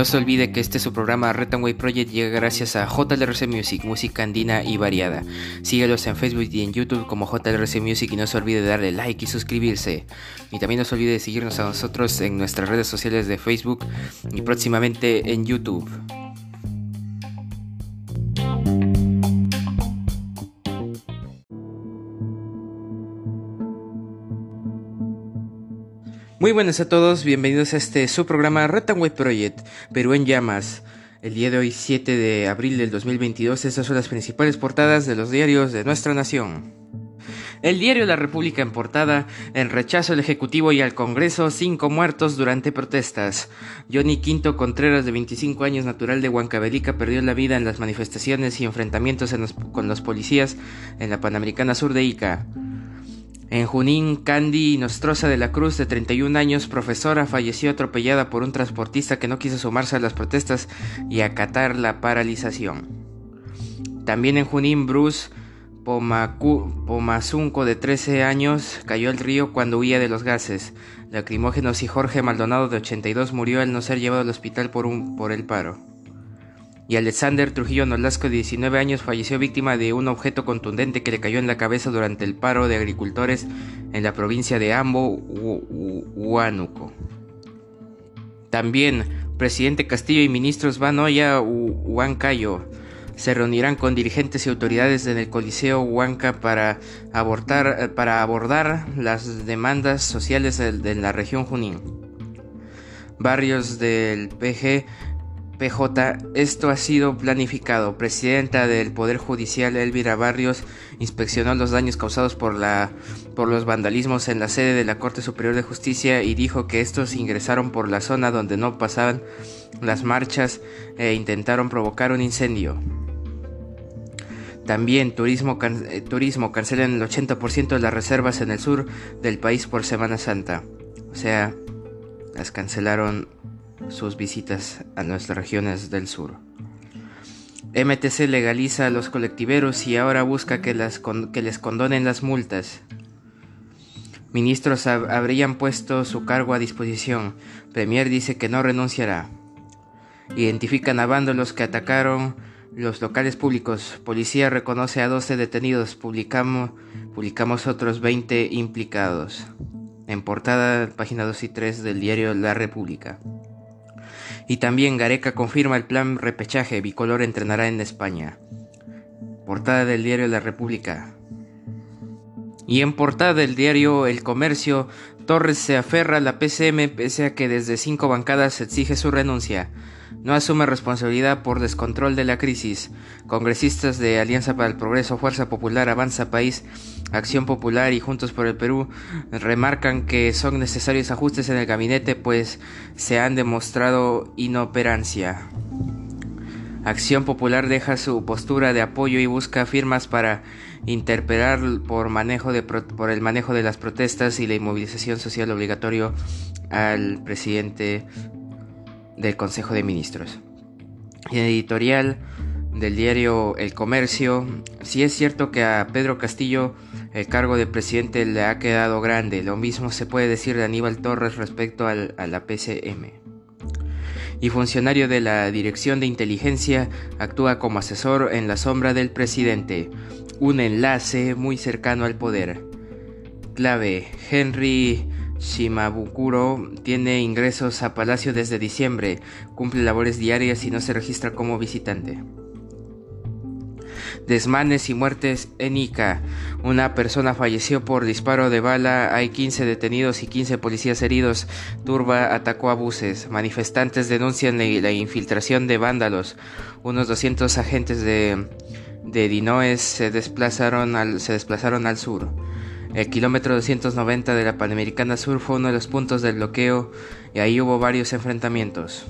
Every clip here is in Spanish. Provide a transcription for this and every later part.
No se olvide que este su programa Retanway Project llega gracias a JLRC Music, música andina y variada. Síguelos en Facebook y en YouTube como JLRC Music y no se olvide de darle like y suscribirse. Y también no se olvide de seguirnos a nosotros en nuestras redes sociales de Facebook y próximamente en YouTube. Muy buenas a todos, bienvenidos a este su programa Ratanway Project, Perú en llamas. El día de hoy, 7 de abril del 2022, estas son las principales portadas de los diarios de nuestra nación. El diario La República en portada, en rechazo al Ejecutivo y al Congreso, cinco muertos durante protestas. Johnny Quinto Contreras, de 25 años, natural de Huancavelica, perdió la vida en las manifestaciones y enfrentamientos con los policías en la Panamericana Sur de Ica. En Junín, Candy Nostroza de la Cruz, de 31 años, profesora, falleció atropellada por un transportista que no quiso sumarse a las protestas y acatar la paralización. También en Junín, Bruce Pomazunco, de 13 años, cayó al río cuando huía de los gases lacrimógenos y Jorge Maldonado, de 82, murió al no ser llevado al hospital por, un, por el paro y Alexander Trujillo Nolasco, de 19 años, falleció víctima de un objeto contundente que le cayó en la cabeza durante el paro de agricultores en la provincia de Ambo, Huánuco. También, presidente Castillo y ministros Vanoya Huancayo se reunirán con dirigentes y autoridades en el Coliseo Huanca para, para abordar las demandas sociales de la región Junín. Barrios del PG PJ, esto ha sido planificado. Presidenta del Poder Judicial Elvira Barrios inspeccionó los daños causados por, la, por los vandalismos en la sede de la Corte Superior de Justicia y dijo que estos ingresaron por la zona donde no pasaban las marchas e intentaron provocar un incendio. También turismo, eh, turismo cancelan el 80% de las reservas en el sur del país por Semana Santa. O sea, las cancelaron sus visitas a nuestras regiones del sur. MTC legaliza a los colectiveros y ahora busca que, les condonen las multas. Ministros habrían puesto su cargo a disposición. Premier dice que no renunciará. Identifican a vándalos que atacaron los locales públicos. Policía reconoce a 12 detenidos. Publicamos, publicamos otros 20 implicados. En portada, página 2 y 3 del diario La República. Y también Gareca confirma el plan repechaje, Bicolor entrenará en España. Portada del diario La República. Y en portada del diario El Comercio, Torres se aferra a la PCM pese a que desde cinco bancadas exige su renuncia. No asume responsabilidad por descontrol de la crisis. Congresistas de Alianza para el Progreso, Fuerza Popular, Avanza País, Acción Popular y Juntos por el Perú remarcan que son necesarios ajustes en el gabinete pues se han demostrado inoperancia. Acción Popular deja su postura de apoyo y busca firmas para interpelar por, manejo de, por el manejo de las protestas y la inmovilización social obligatorio al presidente del Consejo de Ministros. En editorial del diario El Comercio, si es cierto que a Pedro Castillo el cargo de presidente le ha quedado grande, lo mismo se puede decir de Aníbal Torres respecto a la PCM. Y funcionario de la Dirección de Inteligencia actúa como asesor en la sombra del presidente, un enlace muy cercano al poder. Clave, Henry Shimabukuro tiene ingresos a Palacio desde diciembre, cumple labores diarias y no se registra como visitante. Desmanes y muertes en Ica. Una persona falleció por disparo de bala, hay 15 detenidos y 15 policías heridos. Turba atacó a buses. Manifestantes denuncian la infiltración de vándalos. Unos 200 agentes de de Dinoes se desplazaron al, se desplazaron al sur. El kilómetro 290 de la Panamericana Sur fue uno de los puntos del bloqueo y ahí hubo varios enfrentamientos.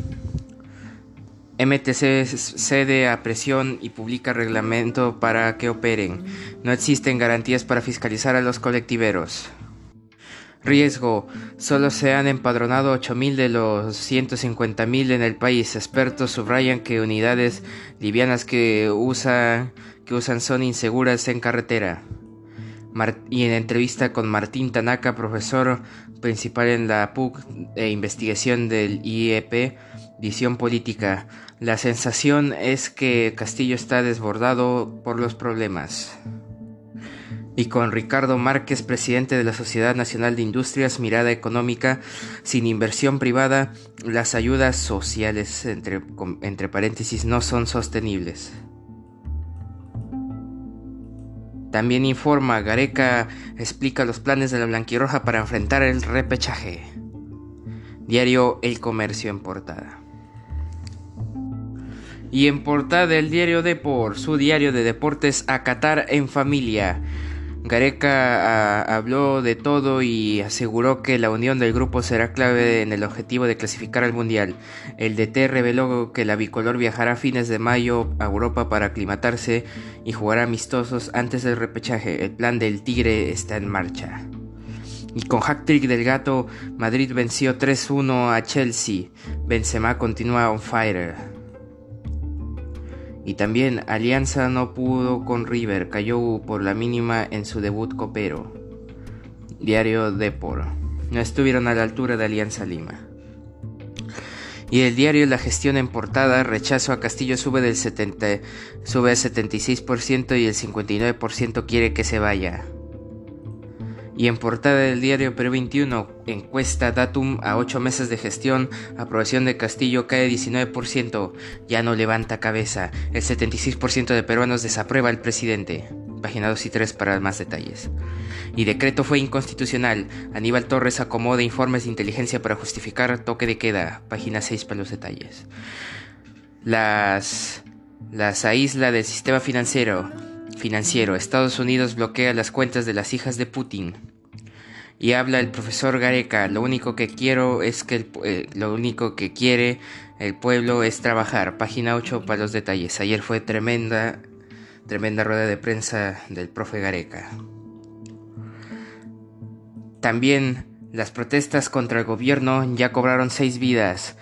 MTC cede a presión y publica reglamento para que operen. No existen garantías para fiscalizar a los colectiveros. Riesgo. Solo se han empadronado 8.000 de los 150.000 en el país. Expertos subrayan que unidades livianas que usan, que usan son inseguras en carretera. Y en entrevista con Martín Tanaka, profesor principal en la PUC de investigación del IEP, Visión política. La sensación es que Castillo está desbordado por los problemas. Y con Ricardo Márquez, presidente de la Sociedad Nacional de Industrias, mirada económica, sin inversión privada, las ayudas sociales, entre, entre paréntesis, no son sostenibles. También informa, Gareca explica los planes de la Blanquirroja para enfrentar el repechaje. Diario El Comercio en portada. Y en portada el diario Depor, su diario de deportes a Qatar en familia. Gareca habló de todo y aseguró que la unión del grupo será clave en el objetivo de clasificar al Mundial. El DT reveló que la bicolor viajará a fines de mayo a Europa para aclimatarse y jugará amistosos antes del repechaje. El plan del Tigre está en marcha. Y con hack-trick del gato, Madrid venció 3-1 a Chelsea. Benzema continúa on fire. Y también Alianza no pudo con River, cayó por la mínima en su debut copero. Diario Depor. No estuvieron a la altura de Alianza Lima. Y el diario La Gestión en portada, rechazo a Castillo sube del 70, sube al 76% y el 59% quiere que se vaya. Y en portada del diario Perú 21, encuesta datum a 8 meses de gestión, aprobación de Castillo cae 19%, ya no levanta cabeza, el 76% de peruanos desaprueba al presidente. Página 2 y 3 para más detalles. Y decreto fue inconstitucional. Aníbal Torres acomoda informes de inteligencia para justificar toque de queda. Página 6 para los detalles. Las las aísla del sistema financiero. Financiero. Estados Unidos bloquea las cuentas de las hijas de Putin. Y habla el profesor Gareca, lo único que quiero es que eh, lo único que quiere el pueblo es trabajar. Página 8 para los detalles. Ayer fue tremenda tremenda rueda de prensa del profe Gareca. También las protestas contra el gobierno ya cobraron seis vidas.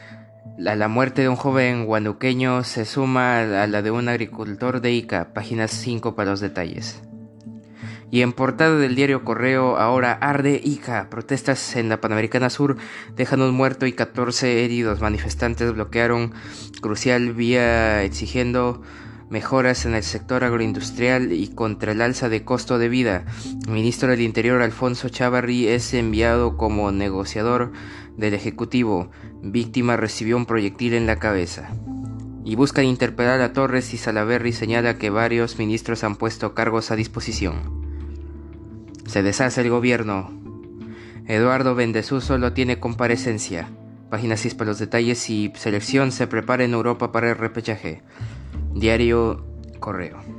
La, la muerte de un joven guanuqueño se suma a la de un agricultor de Ica. Página 5 para los detalles. Y en portada del diario Correo, ahora arde Ica. Protestas en la Panamericana Sur dejan un muerto y 14 heridos. Manifestantes bloquearon crucial vía exigiendo mejoras en el sector agroindustrial y contra el alza de costo de vida. El ministro del Interior Alfonso Chavarri es enviado como negociador del Ejecutivo. Víctima recibió un proyectil en la cabeza. Y buscan interpelar a Torres y Salaverry señala que varios ministros han puesto cargos a disposición. Se deshace el gobierno. Eduardo Bendezú solo tiene comparecencia. Página 6 para los detalles y selección se prepara en Europa para el repechaje. Diario Correo.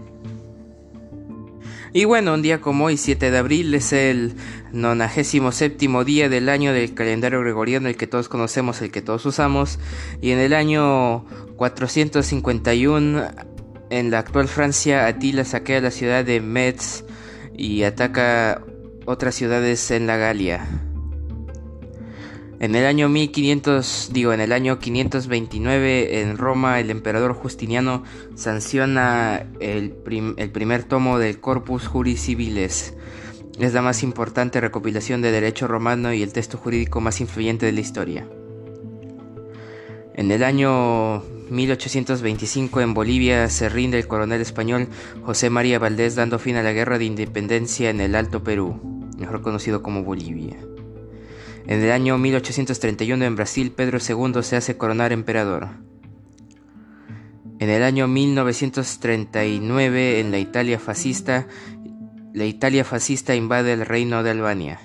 Y bueno, un día como hoy, 7 de abril, es el 97 día del año del calendario gregoriano, el que todos conocemos, el que todos usamos. Y en el año 451, en la actual Francia, Atila saquea la ciudad de Metz y ataca otras ciudades en la Galia. En el año 1500, digo, en el año 529 en Roma el emperador Justiniano sanciona el, primer tomo del Corpus Juris Civiles. Es la más importante recopilación de derecho romano y el texto jurídico más influyente de la historia. En el año 1825 en Bolivia se rinde el coronel español José María Valdés dando fin a la guerra de independencia en el Alto Perú, mejor conocido como Bolivia. En el año 1831 en Brasil Pedro II se hace coronar emperador. En el año 1939 en la Italia fascista, la Italia fascista invade el reino de Albania.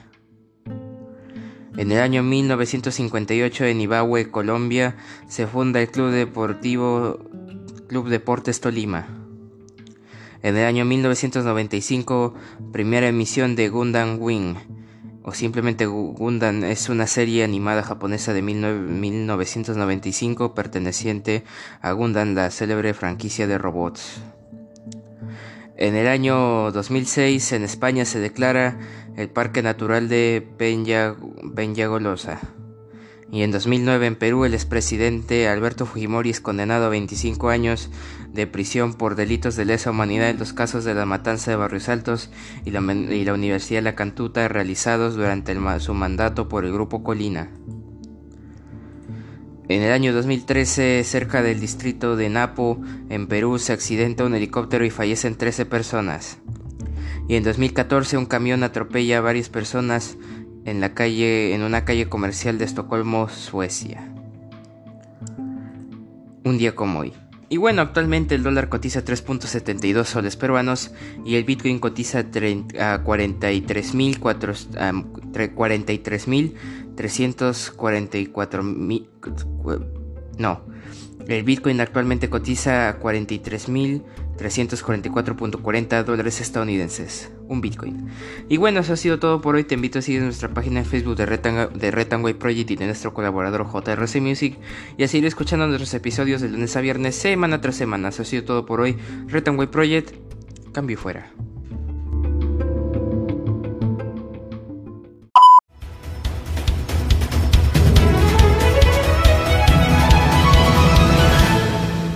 En el año 1958 en Ibahue, Colombia, se funda el Club Deportivo Club Deportes Tolima. En el año 1995, primera emisión de Gundam Wing, o simplemente Gundam, es una serie animada japonesa de 1995 perteneciente a Gundam, la célebre franquicia de robots. En el año 2006 en España se declara el Parque Natural de Peñagolosa. Y en 2009 en Perú el expresidente Alberto Fujimori es condenado a 25 años de prisión por delitos de lesa humanidad en los casos de la matanza de Barrios Altos y la, Universidad de La Cantuta realizados durante su mandato por el Grupo Colina. En el año 2013, cerca del distrito de Napo, en Perú, se accidenta un helicóptero y fallecen 13 personas. Y en 2014, un camión atropella a varias personas en, la calle, en una calle comercial de Estocolmo, Suecia. Un día como hoy. Y bueno, actualmente el dólar cotiza 3.72 soles peruanos y el Bitcoin cotiza a 43.344 mil... No, el Bitcoin actualmente cotiza a 43.344.40 dólares estadounidenses. Un Bitcoin. Y bueno, eso ha sido todo por hoy. Te invito a seguir nuestra página en Facebook de, Retanway Project y de nuestro colaborador JRC Music. Y a seguir escuchando nuestros episodios de lunes a viernes, semana tras semana. Eso ha sido todo por hoy. Retanway Project, cambio fuera.